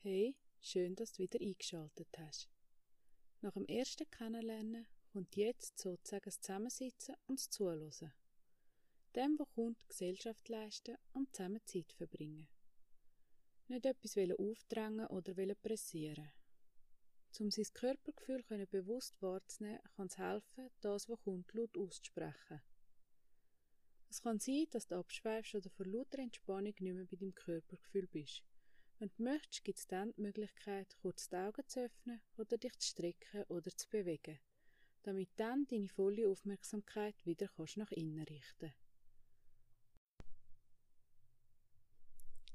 Hey, schön, dass du wieder eingeschaltet hast. Nach dem ersten Kennenlernen kommt jetzt sozusagen das Zusammensitzen und das Zuhören. Dem, wo kommt, Gesellschaft leisten und zusammen Zeit verbringen. Nicht etwas aufdrängen oder pressieren. Um sein Körpergefühl bewusst wahrzunehmen, kann es helfen, das, was kommt, laut auszusprechen. Es kann sein, dass du abschweifst oder vor lauter Entspannung nicht mehr bei deinem Körpergefühl bist. Wenn du möchtest, gibt es dann die Möglichkeit, kurz die Augen zu öffnen oder dich zu strecken oder zu bewegen, damit dann deine volle Aufmerksamkeit wieder kannst nach innen richten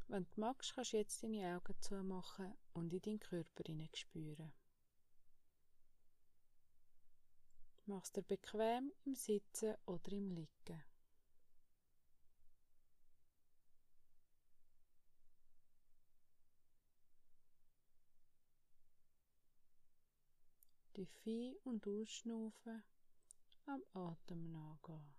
Wenn du magst, kannst du jetzt deine Augen zumachen und in deinen Körper spüren. Machst dir bequem im Sitzen oder im Liegen. Tief ein- und ausschnaufen, am Atem nachgehen.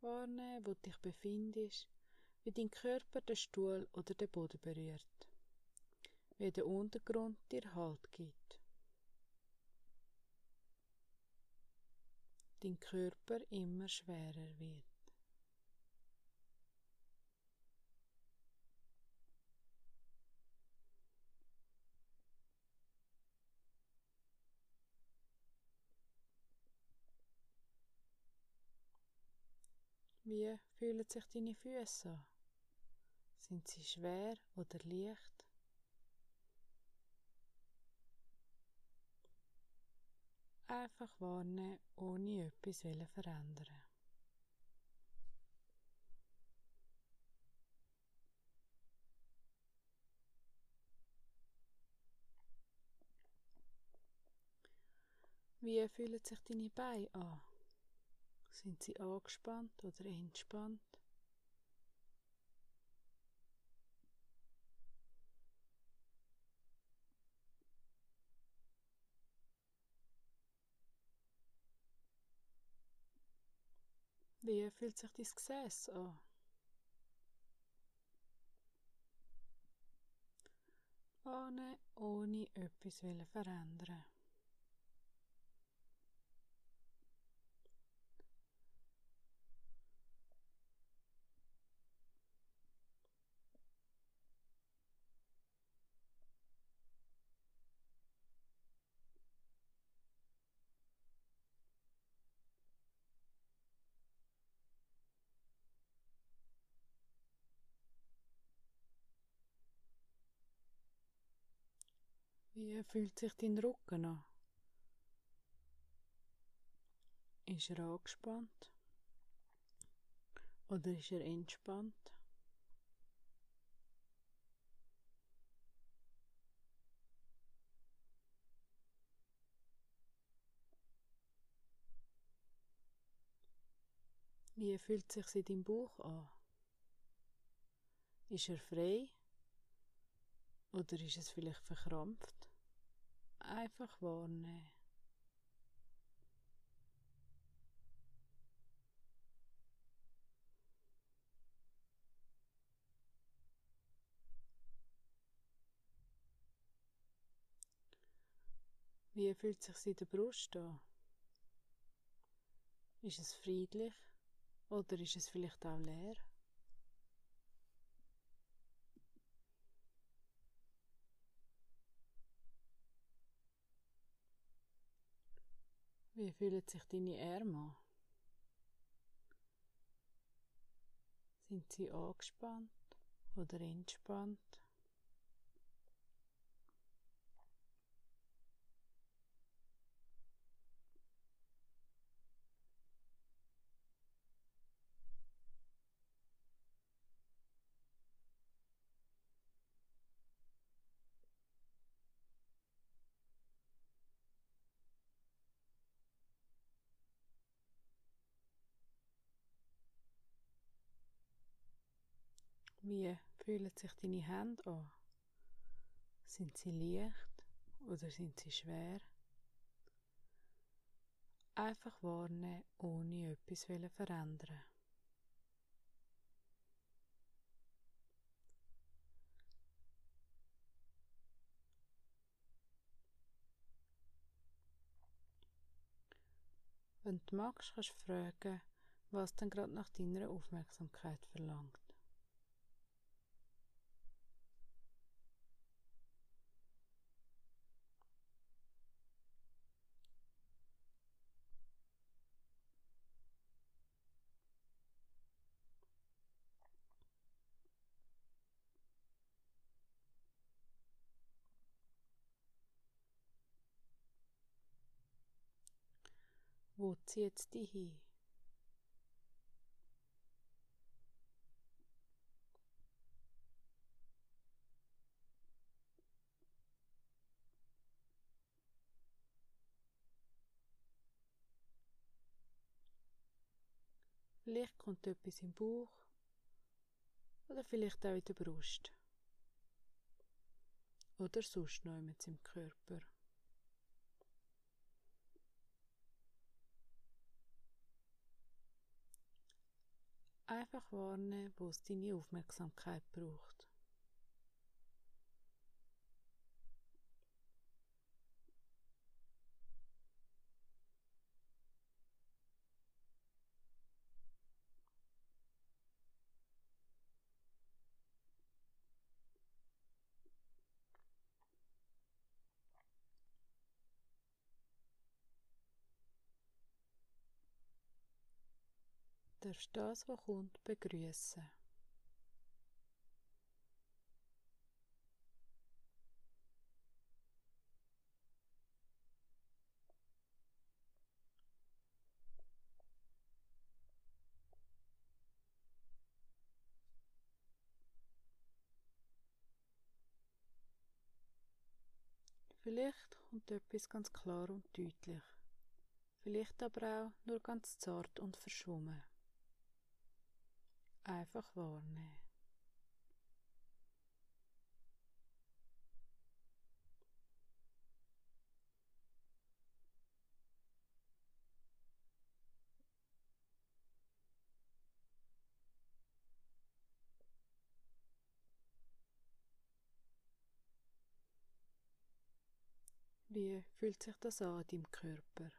Wahrnehmen, wo du dich befindest, wie dein Körper den Stuhl oder den Boden berührt, wie der Untergrund dir Halt gibt. Dein Körper immer schwerer wird. Wie fühlen sich deine Füße an? Sind sie schwer oder leicht? Einfach wahrnehmen, ohne etwas verändern. Wie fühlen sich deine Beine an? Sind sie angespannt oder entspannt? Wie fühlt sich dein Gesäß an? Ohne, ohne etwas verändern Wie fühlt sich dein Rücken an? Ist er angespannt? Oder ist er entspannt? Wie fühlt sich in deinem Bauch an? Ist er frei? Oder ist es vielleicht verkrampft? Einfach wahrnehmen. Wie fühlt es sich in der Brust an? Ist es friedlich oder ist es vielleicht auch leer? Wie fühlen sich deine Arme an? Sind sie angespannt oder entspannt? Wie fühlen sich deine Hände an? Sind sie leicht oder sind sie schwer? Einfach wahrnehmen, ohne etwas verändern. Wenn du magst, kannst du fragen, was denn gerade nach deiner Aufmerksamkeit verlangt. Wo zieht dich hin? Vielleicht kommt etwas im Bauch oder vielleicht auch in der Brust oder sonst noch im Körper. Einfach wahrnehmen, wo es deine Aufmerksamkeit braucht. Darfst das, was kommt, begrüßen. Vielleicht kommt etwas ganz klar und deutlich, vielleicht aber auch nur ganz zart und verschwommen einfach wahrnehmen. Wie fühlt sich das an in deinem Körper?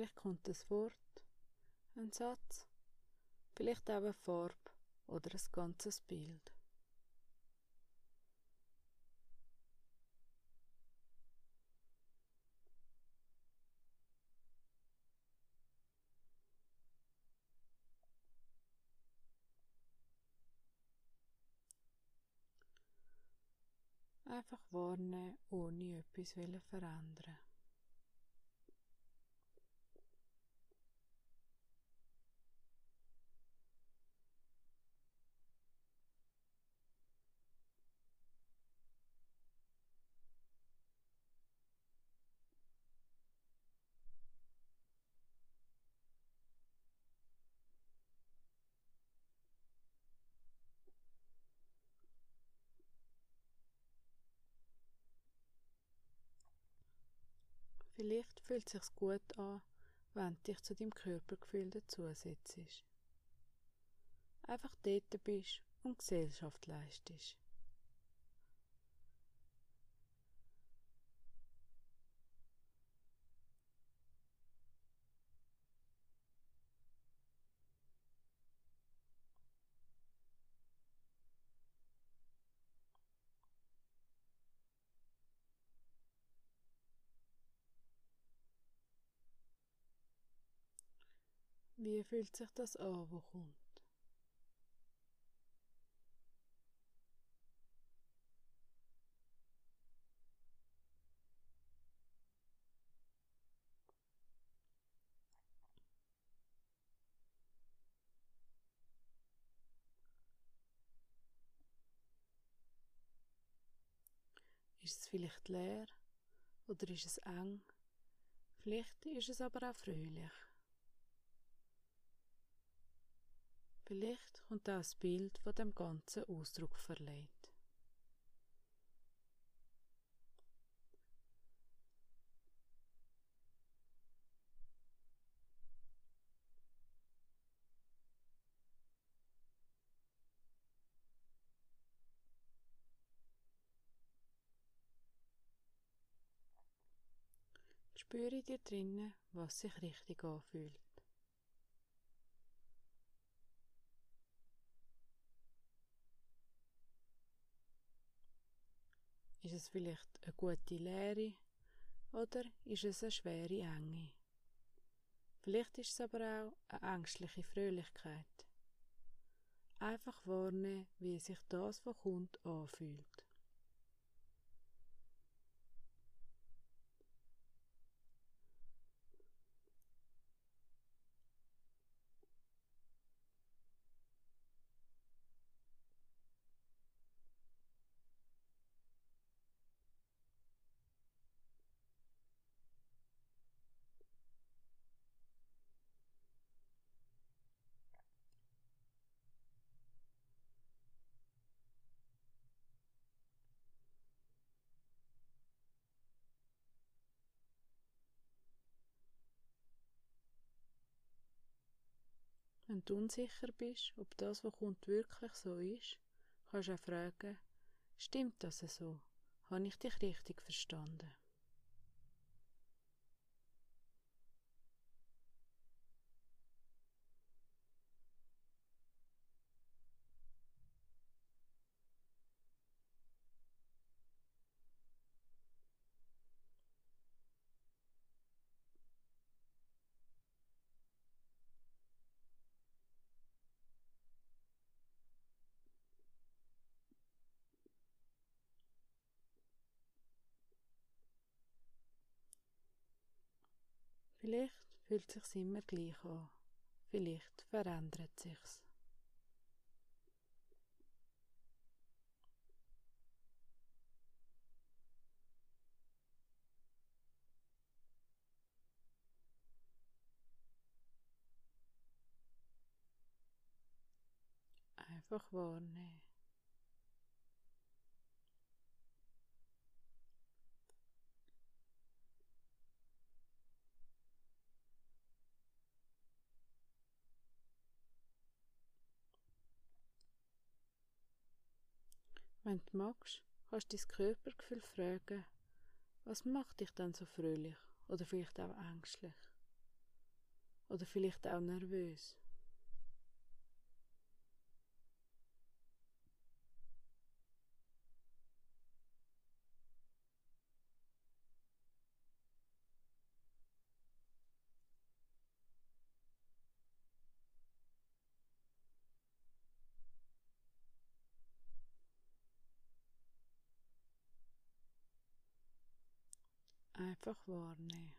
Vielleicht kommt ein Wort, ein Satz, vielleicht auch eine Farbe oder ein ganzes Bild. Einfach warnen, ohne etwas verändern. Vielleicht fühlt es sich gut an, wenn du dich zu deinem Körpergefühl dazusetzt. Einfach dort bist und Gesellschaft leistest. Wie fühlt sich das an, wo kommt? Ist es vielleicht leer oder ist es eng? Vielleicht ist es aber auch fröhlich. Kommt auch das Bild von dem ganzen Ausdruck verleiht. Spüre dir drinnen, was sich richtig anfühlt. Ist es vielleicht eine gute Leere oder ist es eine schwere Enge? Vielleicht ist es aber auch eine ängstliche Fröhlichkeit. Einfach wahrnehmen, wie sich das, was kommt, anfühlt. Wenn du unsicher bist, ob das, was kommt, wirklich so ist, kannst du auch fragen, stimmt das so? Habe ich dich richtig verstanden? Vielleicht fühlt es sich immer gleich an. Vielleicht verändert sich's. Einfach wahrnehmen. Wenn du magst, kannst du dein Körpergefühl fragen, was macht dich denn so fröhlich oder vielleicht auch ängstlich oder vielleicht auch nervös. Einfach wahrnehmen.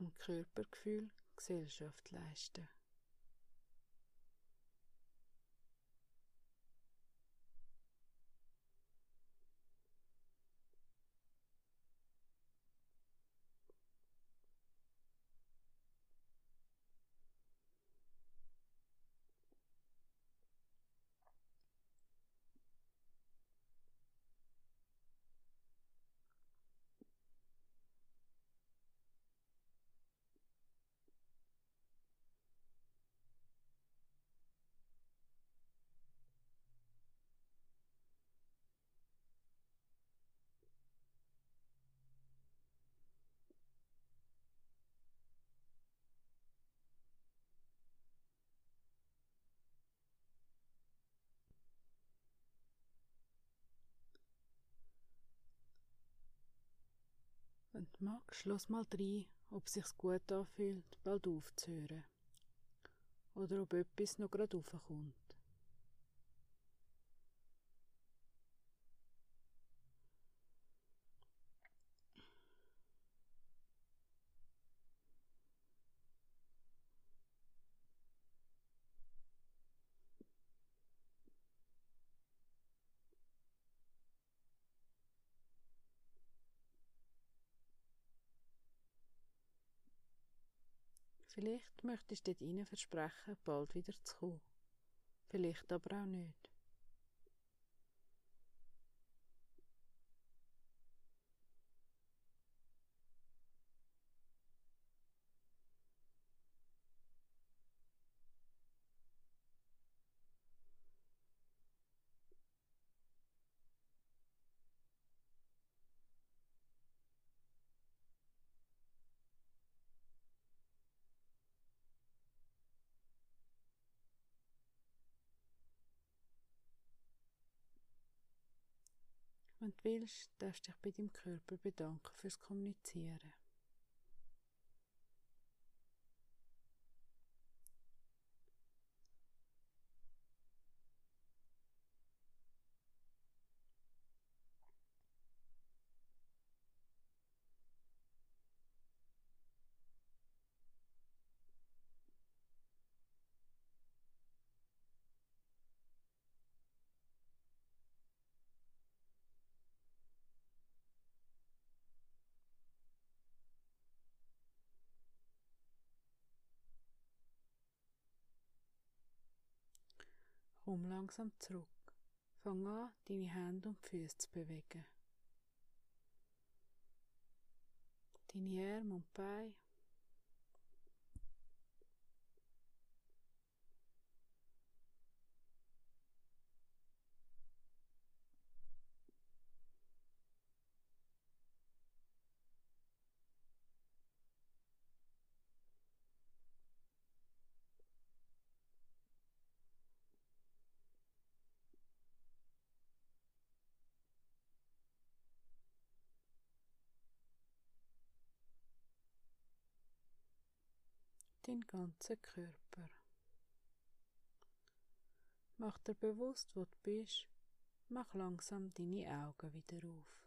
am Körpergefühl Gesellschaft leisten. Wenn du magst, lass mal rein, ob es sich gut anfühlt, bald aufzuhören. oder ob etwas noch gerade raufkommt. Vielleicht möchtest du dort versprechen, bald wieder zu kommen. Vielleicht aber auch nicht. Du willst, darfst dich bei deinem Körper bedanken fürs Kommunizieren. Komm langsam zurück. Fang an, deine Hände und Füße zu bewegen. Deine Arme und Beine. Deinen ganzen Körper. Mach dir bewusst, wo du bist. Mach langsam deine Augen wieder auf.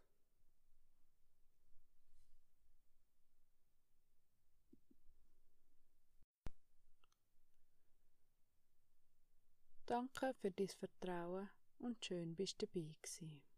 Danke für dein Vertrauen und schön bist du dabei gewesen.